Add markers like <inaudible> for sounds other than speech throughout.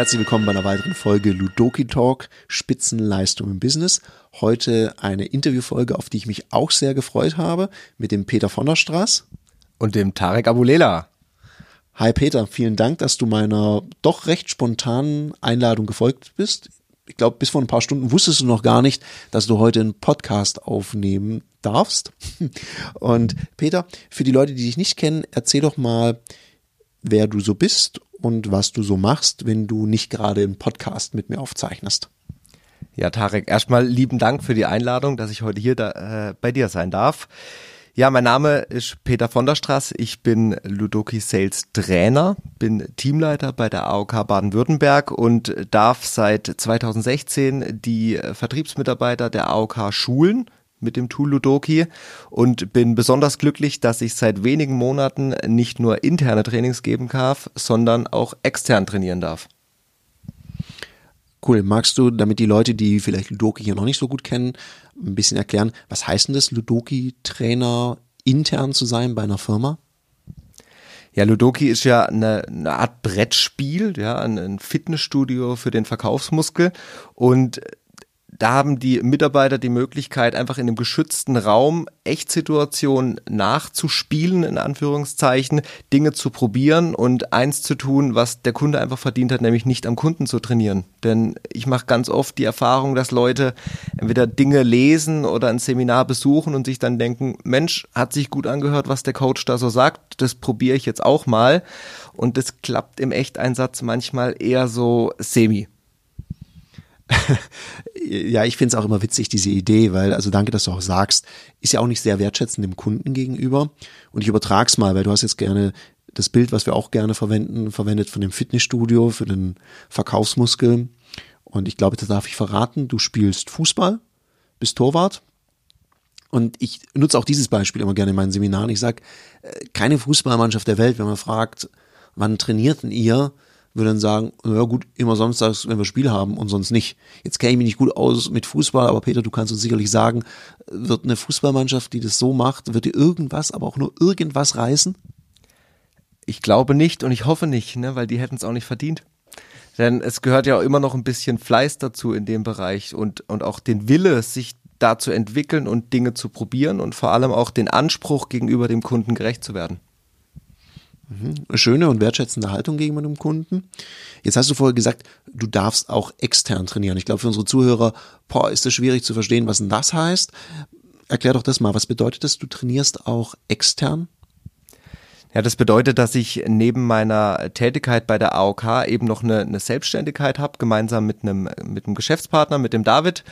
Herzlich willkommen bei einer weiteren Folge Ludoki Talk, Spitzenleistung im Business. Heute eine Interviewfolge, auf die ich mich auch sehr gefreut habe, mit dem Peter von der Straß. Und dem Tarek Abulela. Hi Peter, vielen Dank, dass du meiner doch recht spontanen Einladung gefolgt bist. Ich glaube, bis vor ein paar Stunden wusstest du noch gar nicht, dass du heute einen Podcast aufnehmen darfst. Und Peter, für die Leute, die dich nicht kennen, erzähl doch mal, wer du so bist und was du so machst, wenn du nicht gerade einen Podcast mit mir aufzeichnest. Ja, Tarek, erstmal lieben Dank für die Einladung, dass ich heute hier da, äh, bei dir sein darf. Ja, mein Name ist Peter von der Straß. Ich bin Ludoki Sales Trainer, bin Teamleiter bei der AOK Baden-Württemberg und darf seit 2016 die Vertriebsmitarbeiter der AOK schulen mit dem Tool Ludoki und bin besonders glücklich, dass ich seit wenigen Monaten nicht nur interne Trainings geben darf, sondern auch extern trainieren darf. Cool. Magst du, damit die Leute, die vielleicht Ludoki hier noch nicht so gut kennen, ein bisschen erklären, was heißt denn das, Ludoki-Trainer intern zu sein bei einer Firma? Ja, Ludoki ist ja eine, eine Art Brettspiel, ja, ein Fitnessstudio für den Verkaufsmuskel und da haben die Mitarbeiter die Möglichkeit, einfach in einem geschützten Raum Echtsituationen nachzuspielen, in Anführungszeichen, Dinge zu probieren und eins zu tun, was der Kunde einfach verdient hat, nämlich nicht am Kunden zu trainieren. Denn ich mache ganz oft die Erfahrung, dass Leute entweder Dinge lesen oder ein Seminar besuchen und sich dann denken, Mensch, hat sich gut angehört, was der Coach da so sagt, das probiere ich jetzt auch mal. Und das klappt im Echteinsatz manchmal eher so semi. <laughs> ja, ich finde es auch immer witzig, diese Idee, weil, also danke, dass du auch sagst, ist ja auch nicht sehr wertschätzend dem Kunden gegenüber. Und ich übertrag's mal, weil du hast jetzt gerne das Bild, was wir auch gerne verwenden, verwendet von dem Fitnessstudio für den Verkaufsmuskel. Und ich glaube, das darf ich verraten, du spielst Fußball, bist Torwart. Und ich nutze auch dieses Beispiel immer gerne in meinen Seminaren. Ich sage, äh, keine Fußballmannschaft der Welt, wenn man fragt, wann trainiert denn ihr, würde dann sagen, ja gut, immer samstags, wenn wir Spiel haben und sonst nicht. Jetzt kenne ich mich nicht gut aus mit Fußball, aber Peter, du kannst uns sicherlich sagen, wird eine Fußballmannschaft, die das so macht, wird die irgendwas, aber auch nur irgendwas reißen? Ich glaube nicht und ich hoffe nicht, ne, weil die hätten es auch nicht verdient. Denn es gehört ja auch immer noch ein bisschen Fleiß dazu in dem Bereich und, und auch den Wille, sich da zu entwickeln und Dinge zu probieren und vor allem auch den Anspruch gegenüber dem Kunden gerecht zu werden. Mhm. Schöne und wertschätzende Haltung gegenüber dem Kunden. Jetzt hast du vorher gesagt, du darfst auch extern trainieren. Ich glaube, für unsere Zuhörer, boah, ist es schwierig zu verstehen, was denn das heißt. Erklär doch das mal. Was bedeutet das? Du trainierst auch extern? Ja, das bedeutet, dass ich neben meiner Tätigkeit bei der AOK eben noch eine, eine Selbstständigkeit habe, gemeinsam mit einem, mit einem Geschäftspartner, mit dem David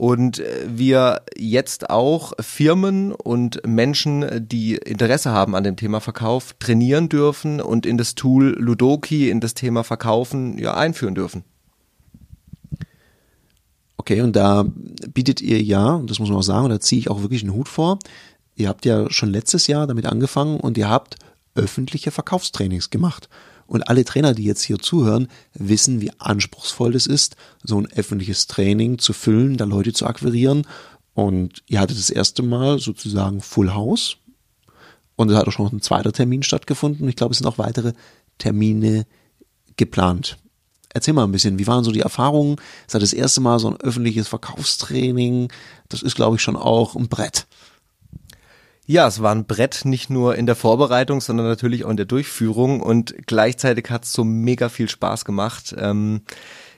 und äh, wir jetzt auch Firmen und Menschen, die Interesse haben an dem Thema Verkauf, trainieren dürfen und in das Tool Ludoki, in das Thema Verkaufen ja einführen dürfen. Okay, und da bietet ihr ja, und das muss man auch sagen, und da ziehe ich auch wirklich einen Hut vor, ihr habt ja schon letztes Jahr damit angefangen und ihr habt öffentliche Verkaufstrainings gemacht. Und alle Trainer, die jetzt hier zuhören, wissen, wie anspruchsvoll es ist, so ein öffentliches Training zu füllen, da Leute zu akquirieren. Und ihr hattet das erste Mal sozusagen Full House. Und es hat auch schon noch ein zweiter Termin stattgefunden. Ich glaube, es sind auch weitere Termine geplant. Erzähl mal ein bisschen, wie waren so die Erfahrungen? Es hat das erste Mal so ein öffentliches Verkaufstraining. Das ist, glaube ich, schon auch ein Brett. Ja, es war ein Brett nicht nur in der Vorbereitung, sondern natürlich auch in der Durchführung und gleichzeitig hat es so mega viel Spaß gemacht. Ähm,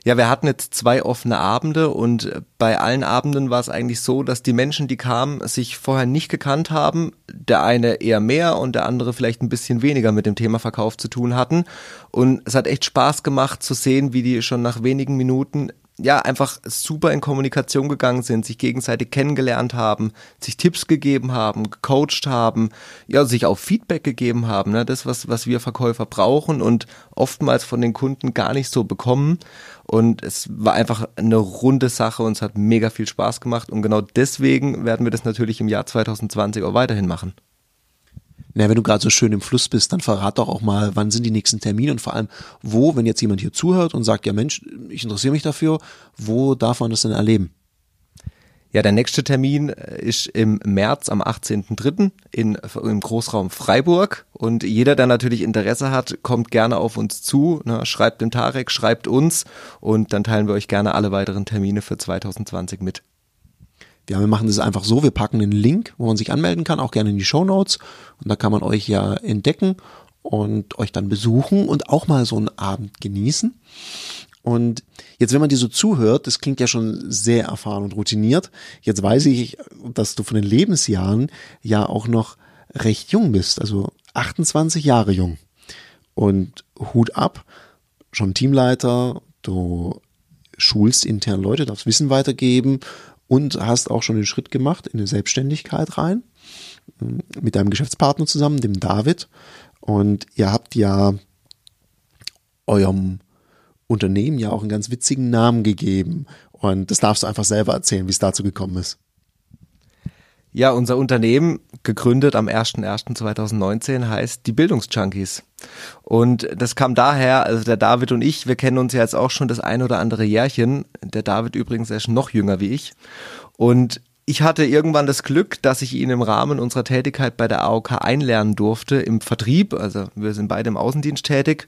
ja, wir hatten jetzt zwei offene Abende und bei allen Abenden war es eigentlich so, dass die Menschen, die kamen, sich vorher nicht gekannt haben. Der eine eher mehr und der andere vielleicht ein bisschen weniger mit dem Thema Verkauf zu tun hatten. Und es hat echt Spaß gemacht zu sehen, wie die schon nach wenigen Minuten ja, einfach super in Kommunikation gegangen sind, sich gegenseitig kennengelernt haben, sich Tipps gegeben haben, gecoacht haben, ja, sich auch Feedback gegeben haben, ne, das, was, was wir Verkäufer brauchen und oftmals von den Kunden gar nicht so bekommen. Und es war einfach eine runde Sache und es hat mega viel Spaß gemacht. Und genau deswegen werden wir das natürlich im Jahr 2020 auch weiterhin machen. Na, wenn du gerade so schön im Fluss bist, dann verrat doch auch mal, wann sind die nächsten Termine und vor allem, wo, wenn jetzt jemand hier zuhört und sagt, ja Mensch, ich interessiere mich dafür, wo darf man das denn erleben? Ja, der nächste Termin äh, ist im März am 18.03. In, im Großraum Freiburg. Und jeder, der natürlich Interesse hat, kommt gerne auf uns zu, ne, schreibt dem Tarek, schreibt uns und dann teilen wir euch gerne alle weiteren Termine für 2020 mit. Ja, wir machen das einfach so, wir packen den Link, wo man sich anmelden kann, auch gerne in die Show Notes. Und da kann man euch ja entdecken und euch dann besuchen und auch mal so einen Abend genießen. Und jetzt, wenn man dir so zuhört, das klingt ja schon sehr erfahren und routiniert. Jetzt weiß ich, dass du von den Lebensjahren ja auch noch recht jung bist, also 28 Jahre jung. Und Hut ab, schon Teamleiter, du schulst intern Leute, darfst Wissen weitergeben und hast auch schon den Schritt gemacht in eine Selbstständigkeit rein mit deinem Geschäftspartner zusammen, dem David. Und ihr habt ja eurem Unternehmen ja auch einen ganz witzigen Namen gegeben. Und das darfst du einfach selber erzählen, wie es dazu gekommen ist. Ja, unser Unternehmen, gegründet am 01.01.2019, heißt die Bildungsjunkies. Und das kam daher, also der David und ich, wir kennen uns ja jetzt auch schon das ein oder andere Jährchen. Der David übrigens ist noch jünger wie ich. Und ich hatte irgendwann das Glück, dass ich ihn im Rahmen unserer Tätigkeit bei der AOK einlernen durfte im Vertrieb. Also wir sind beide im Außendienst tätig.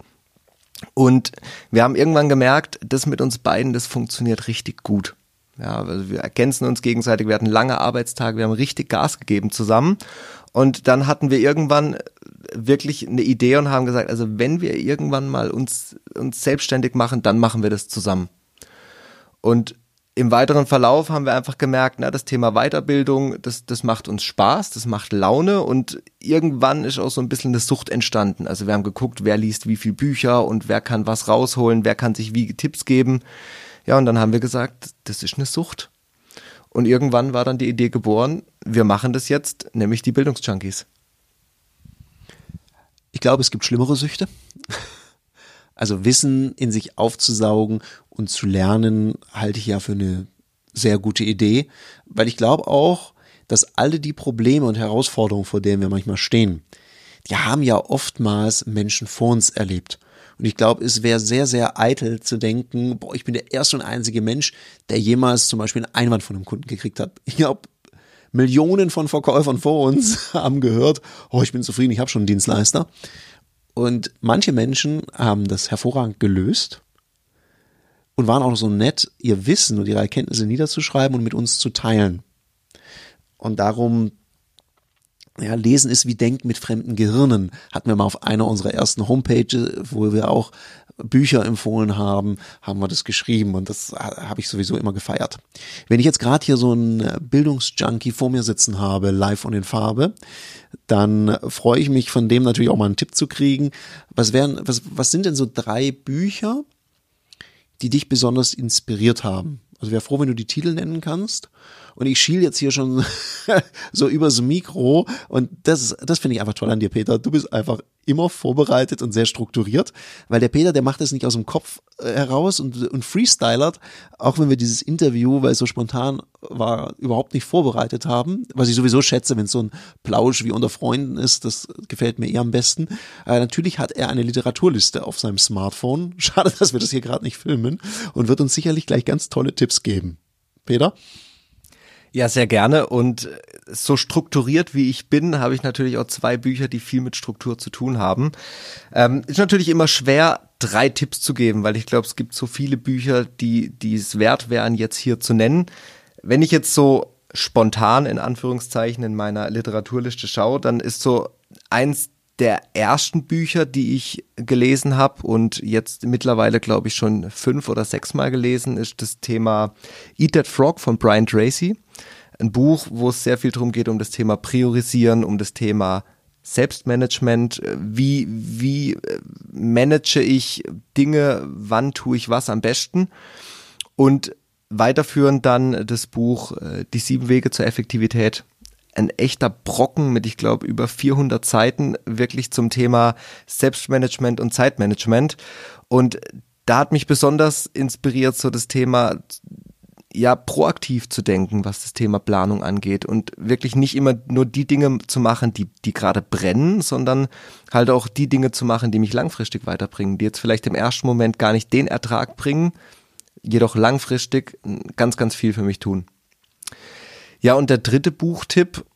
Und wir haben irgendwann gemerkt, das mit uns beiden, das funktioniert richtig gut. Ja, also wir ergänzen uns gegenseitig, wir hatten lange Arbeitstage, wir haben richtig Gas gegeben zusammen. Und dann hatten wir irgendwann wirklich eine Idee und haben gesagt, also wenn wir irgendwann mal uns, uns selbstständig machen, dann machen wir das zusammen. Und im weiteren Verlauf haben wir einfach gemerkt, na, das Thema Weiterbildung, das, das macht uns Spaß, das macht Laune und irgendwann ist auch so ein bisschen eine Sucht entstanden. Also wir haben geguckt, wer liest wie viel Bücher und wer kann was rausholen, wer kann sich wie Tipps geben. Ja, und dann haben wir gesagt, das ist eine Sucht. Und irgendwann war dann die Idee geboren, wir machen das jetzt, nämlich die Bildungsjunkies. Ich glaube, es gibt schlimmere Süchte. <laughs> Also Wissen in sich aufzusaugen und zu lernen, halte ich ja für eine sehr gute Idee, weil ich glaube auch, dass alle die Probleme und Herausforderungen, vor denen wir manchmal stehen, die haben ja oftmals Menschen vor uns erlebt. Und ich glaube, es wäre sehr, sehr eitel zu denken, boah, ich bin der erste und einzige Mensch, der jemals zum Beispiel einen Einwand von einem Kunden gekriegt hat. Ich glaube, Millionen von Verkäufern vor uns <laughs> haben gehört, oh, ich bin zufrieden, ich habe schon einen Dienstleister. Und manche Menschen haben das hervorragend gelöst und waren auch so nett, ihr Wissen und ihre Erkenntnisse niederzuschreiben und mit uns zu teilen. Und darum ja, lesen ist wie Denken mit fremden Gehirnen. Hatten wir mal auf einer unserer ersten Homepages, wo wir auch Bücher empfohlen haben, haben wir das geschrieben und das habe ich sowieso immer gefeiert. Wenn ich jetzt gerade hier so einen Bildungsjunkie vor mir sitzen habe, live und in Farbe, dann freue ich mich von dem natürlich auch mal einen Tipp zu kriegen. Was wären, was, was sind denn so drei Bücher, die dich besonders inspiriert haben? Also wäre froh, wenn du die Titel nennen kannst. Und ich schiel jetzt hier schon <laughs> so übers Mikro. Und das, das finde ich einfach toll an dir, Peter. Du bist einfach immer vorbereitet und sehr strukturiert, weil der Peter, der macht das nicht aus dem Kopf äh, heraus und, und freestylert, auch wenn wir dieses Interview, weil es so spontan war, überhaupt nicht vorbereitet haben, was ich sowieso schätze, wenn es so ein Plausch wie unter Freunden ist, das gefällt mir eher am besten. Äh, natürlich hat er eine Literaturliste auf seinem Smartphone. <laughs> Schade, dass wir das hier gerade nicht filmen und wird uns sicherlich gleich ganz tolle Tipps geben. Peter? Ja, sehr gerne. Und so strukturiert wie ich bin, habe ich natürlich auch zwei Bücher, die viel mit Struktur zu tun haben. Ähm, ist natürlich immer schwer, drei Tipps zu geben, weil ich glaube, es gibt so viele Bücher, die, die es wert wären, jetzt hier zu nennen. Wenn ich jetzt so spontan in Anführungszeichen in meiner Literaturliste schaue, dann ist so eins der ersten Bücher, die ich gelesen habe und jetzt mittlerweile, glaube ich, schon fünf oder sechs Mal gelesen, ist das Thema Eat That Frog von Brian Tracy. Ein Buch, wo es sehr viel darum geht, um das Thema Priorisieren, um das Thema Selbstmanagement. Wie, wie äh, manage ich Dinge? Wann tue ich was am besten? Und weiterführend dann das Buch äh, Die sieben Wege zur Effektivität ein echter Brocken mit, ich glaube, über 400 Seiten wirklich zum Thema Selbstmanagement und Zeitmanagement. Und da hat mich besonders inspiriert so das Thema ja proaktiv zu denken, was das Thema Planung angeht und wirklich nicht immer nur die Dinge zu machen, die die gerade brennen, sondern halt auch die Dinge zu machen, die mich langfristig weiterbringen, die jetzt vielleicht im ersten Moment gar nicht den Ertrag bringen, jedoch langfristig ganz ganz viel für mich tun. Ja, und der dritte Buchtipp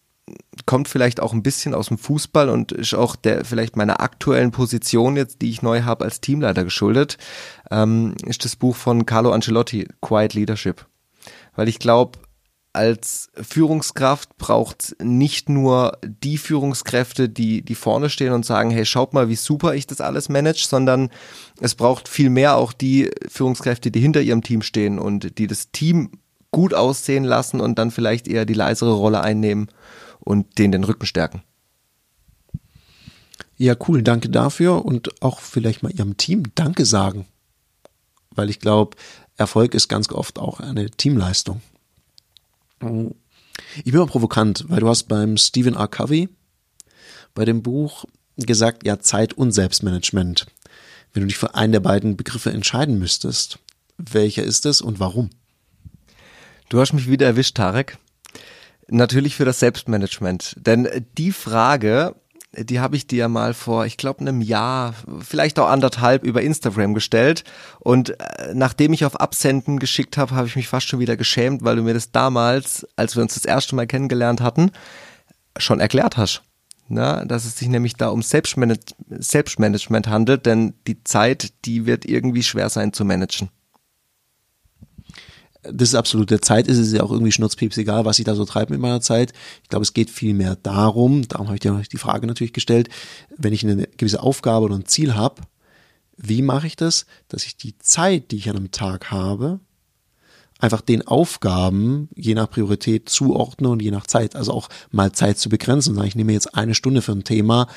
kommt vielleicht auch ein bisschen aus dem Fußball und ist auch der vielleicht meiner aktuellen Position jetzt, die ich neu habe als Teamleiter geschuldet, ähm, ist das Buch von Carlo Ancelotti, Quiet Leadership. Weil ich glaube, als Führungskraft braucht nicht nur die Führungskräfte, die, die vorne stehen und sagen, hey, schaut mal, wie super ich das alles manage, sondern es braucht viel mehr auch die Führungskräfte, die hinter ihrem Team stehen und die das Team gut aussehen lassen und dann vielleicht eher die leisere Rolle einnehmen und denen den Rücken stärken. Ja, cool, danke dafür und auch vielleicht mal Ihrem Team Danke sagen. Weil ich glaube, Erfolg ist ganz oft auch eine Teamleistung. Ich bin mal provokant, weil du hast beim Stephen R. Covey bei dem Buch gesagt, ja, Zeit und Selbstmanagement. Wenn du dich für einen der beiden Begriffe entscheiden müsstest, welcher ist es und warum? Du hast mich wieder erwischt, Tarek. Natürlich für das Selbstmanagement. Denn die Frage, die habe ich dir mal vor, ich glaube, einem Jahr, vielleicht auch anderthalb über Instagram gestellt. Und äh, nachdem ich auf Absenden geschickt habe, habe ich mich fast schon wieder geschämt, weil du mir das damals, als wir uns das erste Mal kennengelernt hatten, schon erklärt hast. Na, dass es sich nämlich da um Selbstmanage Selbstmanagement handelt, denn die Zeit, die wird irgendwie schwer sein zu managen das ist absolut der Zeit ist es ja auch irgendwie schnurzpieps egal, was ich da so treibe mit meiner Zeit. Ich glaube, es geht viel mehr darum, darum habe ich dir die Frage natürlich gestellt, wenn ich eine gewisse Aufgabe oder ein Ziel habe, wie mache ich das, dass ich die Zeit, die ich an einem Tag habe, einfach den Aufgaben je nach Priorität zuordne und je nach Zeit, also auch mal Zeit zu begrenzen ich nehme jetzt eine Stunde für ein Thema,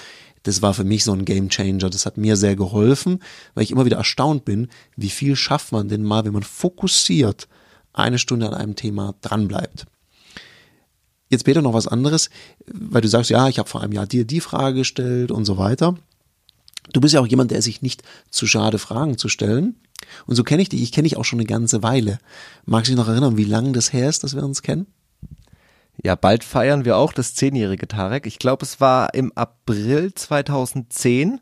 das war für mich so ein Game Changer. Das hat mir sehr geholfen, weil ich immer wieder erstaunt bin, wie viel schafft man denn mal, wenn man fokussiert eine Stunde an einem Thema dranbleibt. Jetzt Peter noch was anderes, weil du sagst, ja, ich habe vor einem Jahr dir die Frage gestellt und so weiter. Du bist ja auch jemand, der sich nicht zu schade, Fragen zu stellen. Und so kenne ich dich. Ich kenne dich auch schon eine ganze Weile. Magst du dich noch erinnern, wie lange das her ist, dass wir uns kennen? Ja, bald feiern wir auch das zehnjährige Tarek. Ich glaube, es war im April 2010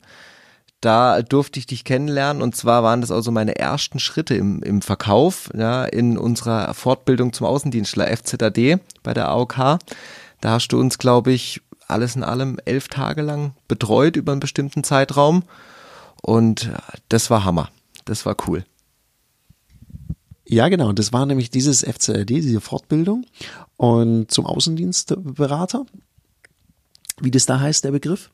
da durfte ich dich kennenlernen und zwar waren das also meine ersten Schritte im, im Verkauf, ja, in unserer Fortbildung zum Außendienstler FZAD bei der AOK. Da hast du uns, glaube ich, alles in allem elf Tage lang betreut über einen bestimmten Zeitraum und das war Hammer. Das war cool. Ja, genau. Das war nämlich dieses FCRD, diese Fortbildung und zum Außendienstberater, wie das da heißt, der Begriff.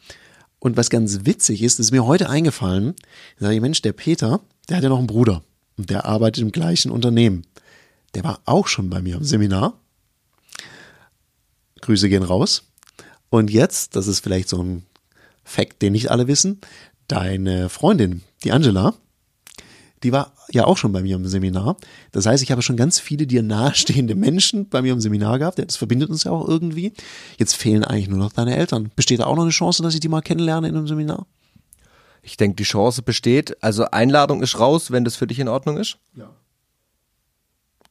Und was ganz witzig ist, ist mir heute eingefallen, da sage ich, Mensch, der Peter, der hat ja noch einen Bruder und der arbeitet im gleichen Unternehmen. Der war auch schon bei mir im Seminar. Grüße gehen raus. Und jetzt, das ist vielleicht so ein Fact, den nicht alle wissen, deine Freundin, die Angela, die war ja auch schon bei mir im Seminar. Das heißt, ich habe schon ganz viele dir nahestehende Menschen bei mir im Seminar gehabt. Das verbindet uns ja auch irgendwie. Jetzt fehlen eigentlich nur noch deine Eltern. Besteht da auch noch eine Chance, dass ich die mal kennenlerne in einem Seminar? Ich denke, die Chance besteht. Also Einladung ist raus, wenn das für dich in Ordnung ist. Ja.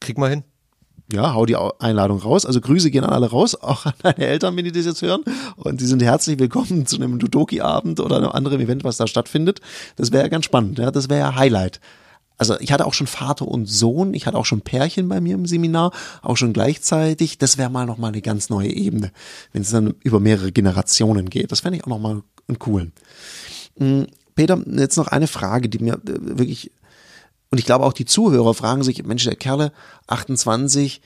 Krieg mal hin. Ja, hau die Einladung raus. Also Grüße gehen an alle raus, <laughs> auch an deine Eltern, wenn die das jetzt hören. Und die sind herzlich willkommen zu einem Dudoki-Abend oder einem anderen Event, was da stattfindet. Das wäre ja ganz spannend. Ja, das wäre ja Highlight also ich hatte auch schon Vater und Sohn, ich hatte auch schon Pärchen bei mir im Seminar, auch schon gleichzeitig. Das wäre mal nochmal eine ganz neue Ebene, wenn es dann über mehrere Generationen geht. Das fände ich auch nochmal einen coolen. Hm, Peter, jetzt noch eine Frage, die mir äh, wirklich, und ich glaube auch die Zuhörer fragen sich, Mensch, der Kerle, 28,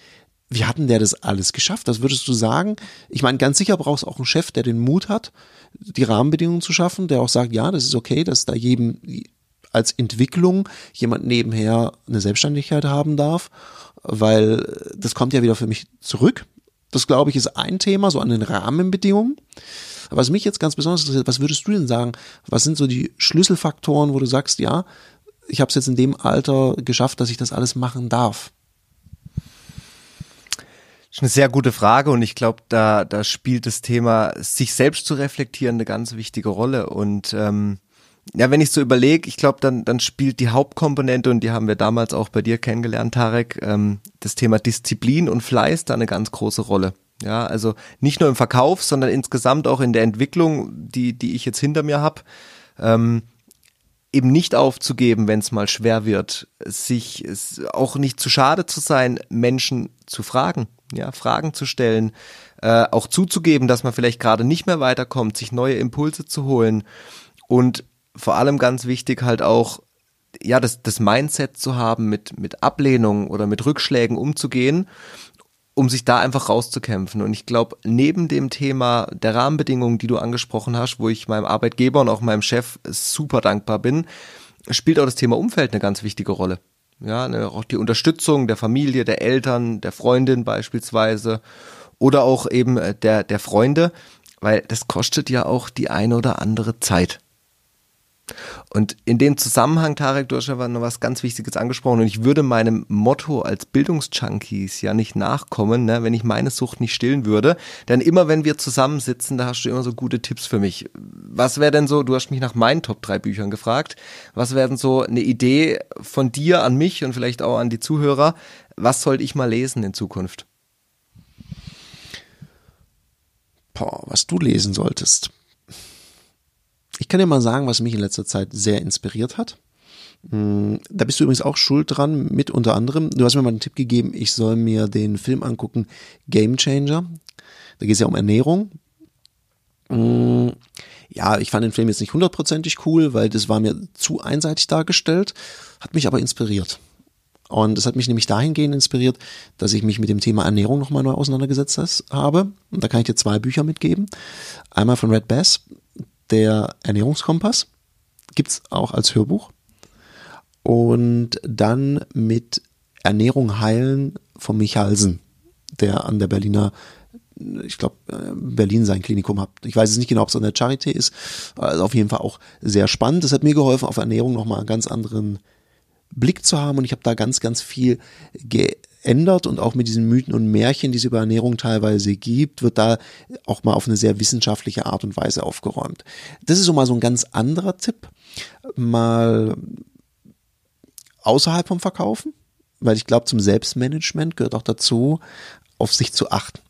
wie hat denn der das alles geschafft? Was würdest du sagen? Ich meine, ganz sicher brauchst du auch einen Chef, der den Mut hat, die Rahmenbedingungen zu schaffen, der auch sagt, ja, das ist okay, dass da jedem als Entwicklung jemand nebenher eine Selbstständigkeit haben darf, weil das kommt ja wieder für mich zurück. Das glaube ich ist ein Thema, so an den Rahmenbedingungen. was mich jetzt ganz besonders interessiert, was würdest du denn sagen? Was sind so die Schlüsselfaktoren, wo du sagst, ja, ich habe es jetzt in dem Alter geschafft, dass ich das alles machen darf? Das ist eine sehr gute Frage und ich glaube, da, da spielt das Thema, sich selbst zu reflektieren, eine ganz wichtige Rolle. Und ähm, ja, wenn ich so überlege, ich glaube, dann, dann spielt die Hauptkomponente, und die haben wir damals auch bei dir kennengelernt, Tarek, ähm, das Thema Disziplin und Fleiß da eine ganz große Rolle. Ja, also nicht nur im Verkauf, sondern insgesamt auch in der Entwicklung, die, die ich jetzt hinter mir habe. Ähm, eben nicht aufzugeben, wenn es mal schwer wird, sich auch nicht zu schade zu sein, Menschen zu fragen, ja, Fragen zu stellen, äh, auch zuzugeben, dass man vielleicht gerade nicht mehr weiterkommt, sich neue Impulse zu holen und vor allem ganz wichtig halt auch ja, das, das Mindset zu haben, mit, mit Ablehnung oder mit Rückschlägen umzugehen, um sich da einfach rauszukämpfen. Und ich glaube, neben dem Thema der Rahmenbedingungen, die du angesprochen hast, wo ich meinem Arbeitgeber und auch meinem Chef super dankbar bin, spielt auch das Thema Umfeld eine ganz wichtige Rolle. Ja, ne, auch die Unterstützung der Familie, der Eltern, der Freundin beispielsweise oder auch eben äh, der, der Freunde, weil das kostet ja auch die eine oder andere Zeit. Und in dem Zusammenhang, Tarek, du hast ja noch was ganz Wichtiges angesprochen und ich würde meinem Motto als Bildungsjunkies ja nicht nachkommen, ne, wenn ich meine Sucht nicht stillen würde. Denn immer wenn wir zusammensitzen, da hast du immer so gute Tipps für mich. Was wäre denn so, du hast mich nach meinen Top 3 Büchern gefragt, was wäre denn so eine Idee von dir an mich und vielleicht auch an die Zuhörer, was sollte ich mal lesen in Zukunft? Boah, was du lesen solltest. Ich kann dir mal sagen, was mich in letzter Zeit sehr inspiriert hat. Hm, da bist du übrigens auch schuld dran, mit unter anderem. Du hast mir mal einen Tipp gegeben, ich soll mir den Film angucken, Game Changer. Da geht es ja um Ernährung. Hm, ja, ich fand den Film jetzt nicht hundertprozentig cool, weil das war mir zu einseitig dargestellt, hat mich aber inspiriert. Und das hat mich nämlich dahingehend inspiriert, dass ich mich mit dem Thema Ernährung nochmal neu auseinandergesetzt habe. Und da kann ich dir zwei Bücher mitgeben. Einmal von Red Bass, der Ernährungskompass. Gibt's auch als Hörbuch. Und dann mit Ernährung heilen von Michalsen, der an der Berliner ich glaube, Berlin sein Klinikum hat. Ich weiß es nicht genau, ob es an der Charité ist. Also auf jeden Fall auch sehr spannend. Das hat mir geholfen, auf Ernährung nochmal einen ganz anderen Blick zu haben. Und ich habe da ganz, ganz viel ändert und auch mit diesen Mythen und Märchen, die es über Ernährung teilweise gibt, wird da auch mal auf eine sehr wissenschaftliche Art und Weise aufgeräumt. Das ist so mal so ein ganz anderer Tipp, mal außerhalb vom Verkaufen, weil ich glaube, zum Selbstmanagement gehört auch dazu, auf sich zu achten.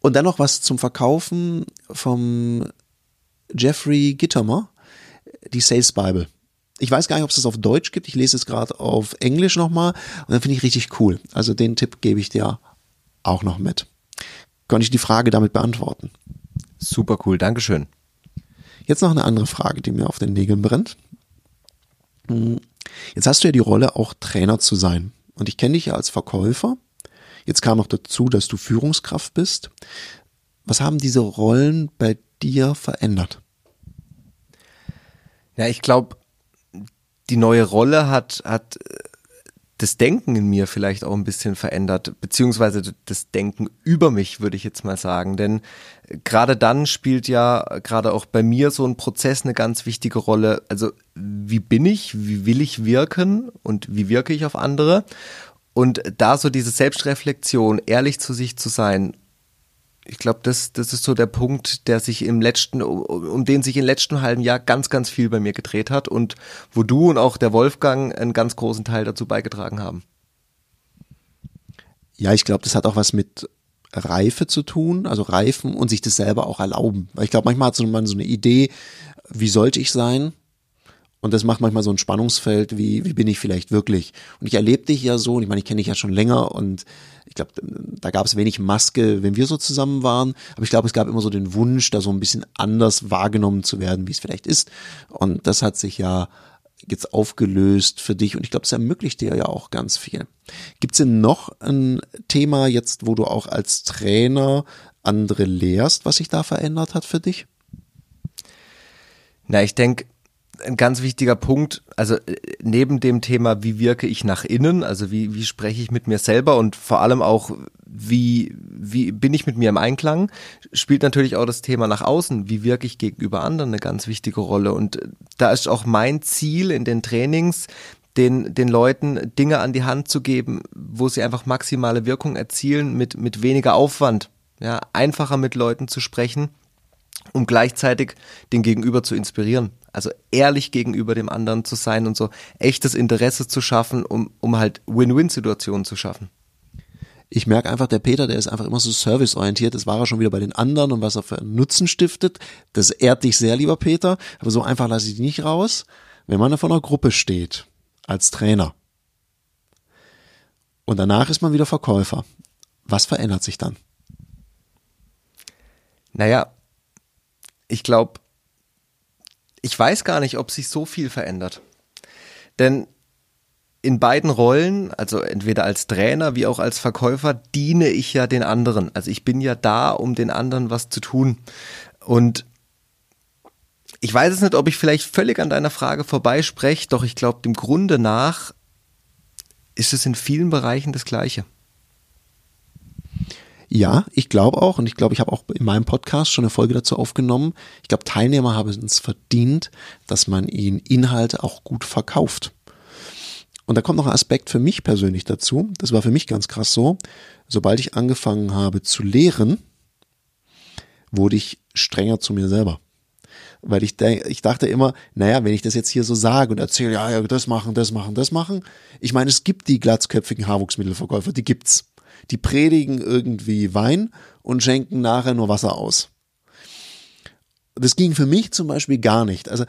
Und dann noch was zum Verkaufen vom Jeffrey Gittermer, die Sales Bible. Ich weiß gar nicht, ob es das auf Deutsch gibt. Ich lese es gerade auf Englisch nochmal und dann finde ich richtig cool. Also den Tipp gebe ich dir auch noch mit. Konnte ich die Frage damit beantworten? Super cool, Dankeschön. Jetzt noch eine andere Frage, die mir auf den Nägeln brennt. Hm, jetzt hast du ja die Rolle, auch Trainer zu sein. Und ich kenne dich ja als Verkäufer. Jetzt kam noch dazu, dass du Führungskraft bist. Was haben diese Rollen bei dir verändert? Ja, ich glaube, die neue Rolle hat, hat äh, das Denken in mir vielleicht auch ein bisschen verändert, beziehungsweise das Denken über mich, würde ich jetzt mal sagen. Denn äh, gerade dann spielt ja gerade auch bei mir so ein Prozess eine ganz wichtige Rolle. Also wie bin ich, wie will ich wirken und wie wirke ich auf andere? Und da so diese Selbstreflexion, ehrlich zu sich zu sein ich glaube, das, das ist so der Punkt, der sich im letzten, um den sich im letzten halben Jahr ganz, ganz viel bei mir gedreht hat und wo du und auch der Wolfgang einen ganz großen Teil dazu beigetragen haben. Ja, ich glaube, das hat auch was mit Reife zu tun, also reifen und sich das selber auch erlauben. Weil ich glaube, manchmal hat man so eine Idee, wie sollte ich sein? Und das macht manchmal so ein Spannungsfeld, wie, wie bin ich vielleicht wirklich? Und ich erlebe dich ja so, und ich meine, ich kenne dich ja schon länger und ich glaube, da gab es wenig Maske, wenn wir so zusammen waren. Aber ich glaube, es gab immer so den Wunsch, da so ein bisschen anders wahrgenommen zu werden, wie es vielleicht ist. Und das hat sich ja jetzt aufgelöst für dich und ich glaube, es ermöglicht dir ja auch ganz viel. Gibt es denn noch ein Thema jetzt, wo du auch als Trainer andere lehrst, was sich da verändert hat für dich? Na, ich denke, ein ganz wichtiger Punkt, also äh, neben dem Thema, wie wirke ich nach innen, also wie, wie spreche ich mit mir selber und vor allem auch, wie, wie bin ich mit mir im Einklang, spielt natürlich auch das Thema nach außen, wie wirke ich gegenüber anderen eine ganz wichtige Rolle. Und äh, da ist auch mein Ziel in den Trainings, den, den Leuten Dinge an die Hand zu geben, wo sie einfach maximale Wirkung erzielen mit, mit weniger Aufwand. Ja, einfacher mit Leuten zu sprechen, um gleichzeitig den Gegenüber zu inspirieren. Also ehrlich gegenüber dem anderen zu sein und so echtes Interesse zu schaffen, um, um halt Win-Win-Situationen zu schaffen. Ich merke einfach, der Peter, der ist einfach immer so serviceorientiert. Das war er schon wieder bei den anderen und was er für einen Nutzen stiftet. Das ehrt dich sehr, lieber Peter. Aber so einfach lasse ich dich nicht raus, wenn man vor einer Gruppe steht, als Trainer. Und danach ist man wieder Verkäufer. Was verändert sich dann? Naja, ich glaube, ich weiß gar nicht, ob sich so viel verändert. Denn in beiden Rollen, also entweder als Trainer wie auch als Verkäufer, diene ich ja den anderen. Also ich bin ja da, um den anderen was zu tun. Und ich weiß es nicht, ob ich vielleicht völlig an deiner Frage vorbeispreche, doch ich glaube, dem Grunde nach ist es in vielen Bereichen das Gleiche. Ja, ich glaube auch, und ich glaube, ich habe auch in meinem Podcast schon eine Folge dazu aufgenommen. Ich glaube, Teilnehmer haben es verdient, dass man ihnen Inhalte auch gut verkauft. Und da kommt noch ein Aspekt für mich persönlich dazu. Das war für mich ganz krass so. Sobald ich angefangen habe zu lehren, wurde ich strenger zu mir selber. Weil ich, ich dachte immer, naja, wenn ich das jetzt hier so sage und erzähle, ja, ja, das machen, das machen, das machen. Ich meine, es gibt die glatzköpfigen Haarwuchsmittelverkäufer, die gibt's. Die predigen irgendwie Wein und schenken nachher nur Wasser aus. Das ging für mich zum Beispiel gar nicht. Also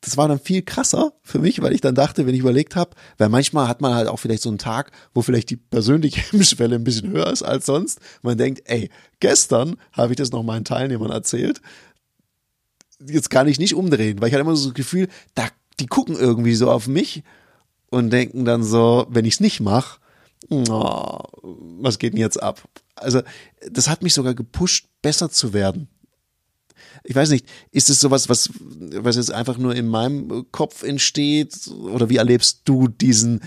das war dann viel krasser für mich, weil ich dann dachte, wenn ich überlegt habe, weil manchmal hat man halt auch vielleicht so einen Tag, wo vielleicht die persönliche <laughs> Hemmschwelle ein bisschen höher ist als sonst. Man denkt, ey, gestern habe ich das noch meinen Teilnehmern erzählt. Jetzt kann ich nicht umdrehen, weil ich hatte immer so das Gefühl, da, die gucken irgendwie so auf mich und denken dann so, wenn ich es nicht mache, oh, was geht denn jetzt ab? Also, das hat mich sogar gepusht, besser zu werden ich weiß nicht, ist es sowas, was, was jetzt einfach nur in meinem Kopf entsteht? Oder wie erlebst du diesen,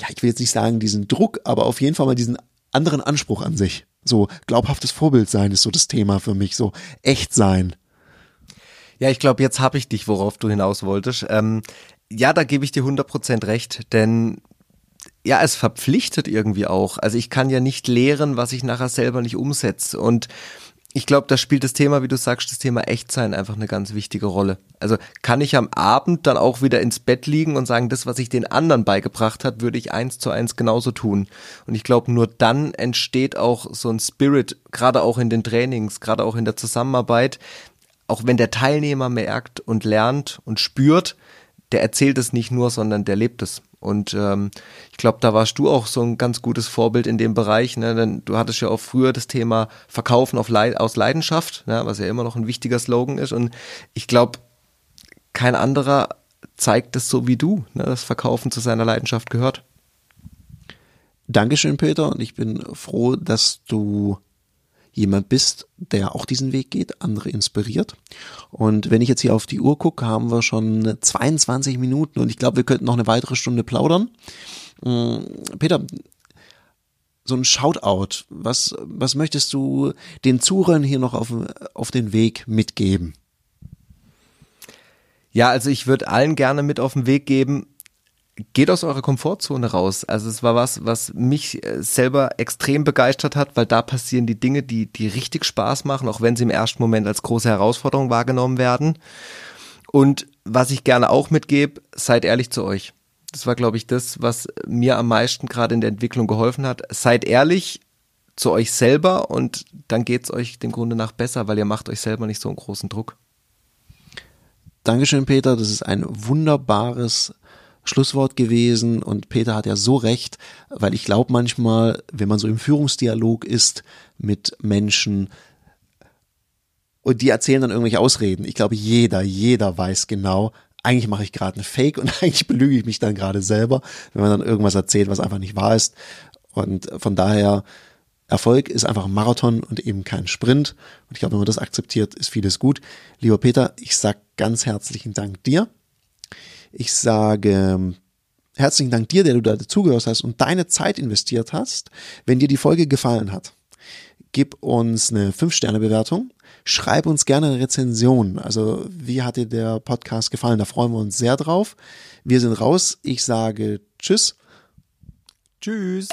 ja, ich will jetzt nicht sagen diesen Druck, aber auf jeden Fall mal diesen anderen Anspruch an sich? So glaubhaftes Vorbild sein ist so das Thema für mich, so echt sein. Ja, ich glaube, jetzt habe ich dich, worauf du hinaus wolltest. Ähm, ja, da gebe ich dir 100% recht, denn ja, es verpflichtet irgendwie auch. Also ich kann ja nicht lehren, was ich nachher selber nicht umsetze. Und ich glaube, da spielt das Thema, wie du sagst, das Thema Echtsein einfach eine ganz wichtige Rolle. Also kann ich am Abend dann auch wieder ins Bett liegen und sagen, das, was ich den anderen beigebracht hat, würde ich eins zu eins genauso tun. Und ich glaube, nur dann entsteht auch so ein Spirit, gerade auch in den Trainings, gerade auch in der Zusammenarbeit, auch wenn der Teilnehmer merkt und lernt und spürt, der erzählt es nicht nur, sondern der lebt es. Und ähm, ich glaube, da warst du auch so ein ganz gutes Vorbild in dem Bereich. Ne? Denn du hattest ja auch früher das Thema Verkaufen auf Leid aus Leidenschaft, ne? was ja immer noch ein wichtiger Slogan ist. Und ich glaube, kein anderer zeigt es so wie du, ne? dass Verkaufen zu seiner Leidenschaft gehört. Dankeschön, Peter. Und ich bin froh, dass du jemand bist, der auch diesen Weg geht, andere inspiriert. Und wenn ich jetzt hier auf die Uhr gucke, haben wir schon 22 Minuten und ich glaube, wir könnten noch eine weitere Stunde plaudern. Mm, Peter, so ein Shoutout, was, was möchtest du den Zuhörern hier noch auf, auf den Weg mitgeben? Ja, also ich würde allen gerne mit auf den Weg geben, geht aus eurer Komfortzone raus. Also es war was, was mich äh, selber extrem begeistert hat, weil da passieren die Dinge, die, die richtig Spaß machen, auch wenn sie im ersten Moment als große Herausforderung wahrgenommen werden. Und was ich gerne auch mitgebe, seid ehrlich zu euch. Das war, glaube ich, das, was mir am meisten gerade in der Entwicklung geholfen hat. Seid ehrlich zu euch selber und dann geht's euch dem Grunde nach besser, weil ihr macht euch selber nicht so einen großen Druck. Dankeschön, Peter. Das ist ein wunderbares Schlusswort gewesen und Peter hat ja so recht, weil ich glaube manchmal, wenn man so im Führungsdialog ist mit Menschen und die erzählen dann irgendwelche Ausreden, ich glaube jeder, jeder weiß genau, eigentlich mache ich gerade eine Fake und <laughs> eigentlich belüge ich mich dann gerade selber, wenn man dann irgendwas erzählt, was einfach nicht wahr ist. Und von daher, Erfolg ist einfach ein Marathon und eben kein Sprint. Und ich glaube, wenn man das akzeptiert, ist vieles gut. Lieber Peter, ich sag ganz herzlichen Dank dir ich sage herzlichen Dank dir, der du da dazugehört hast und deine Zeit investiert hast. Wenn dir die Folge gefallen hat, gib uns eine 5-Sterne-Bewertung. Schreib uns gerne eine Rezension. Also, wie hat dir der Podcast gefallen? Da freuen wir uns sehr drauf. Wir sind raus. Ich sage Tschüss. Tschüss.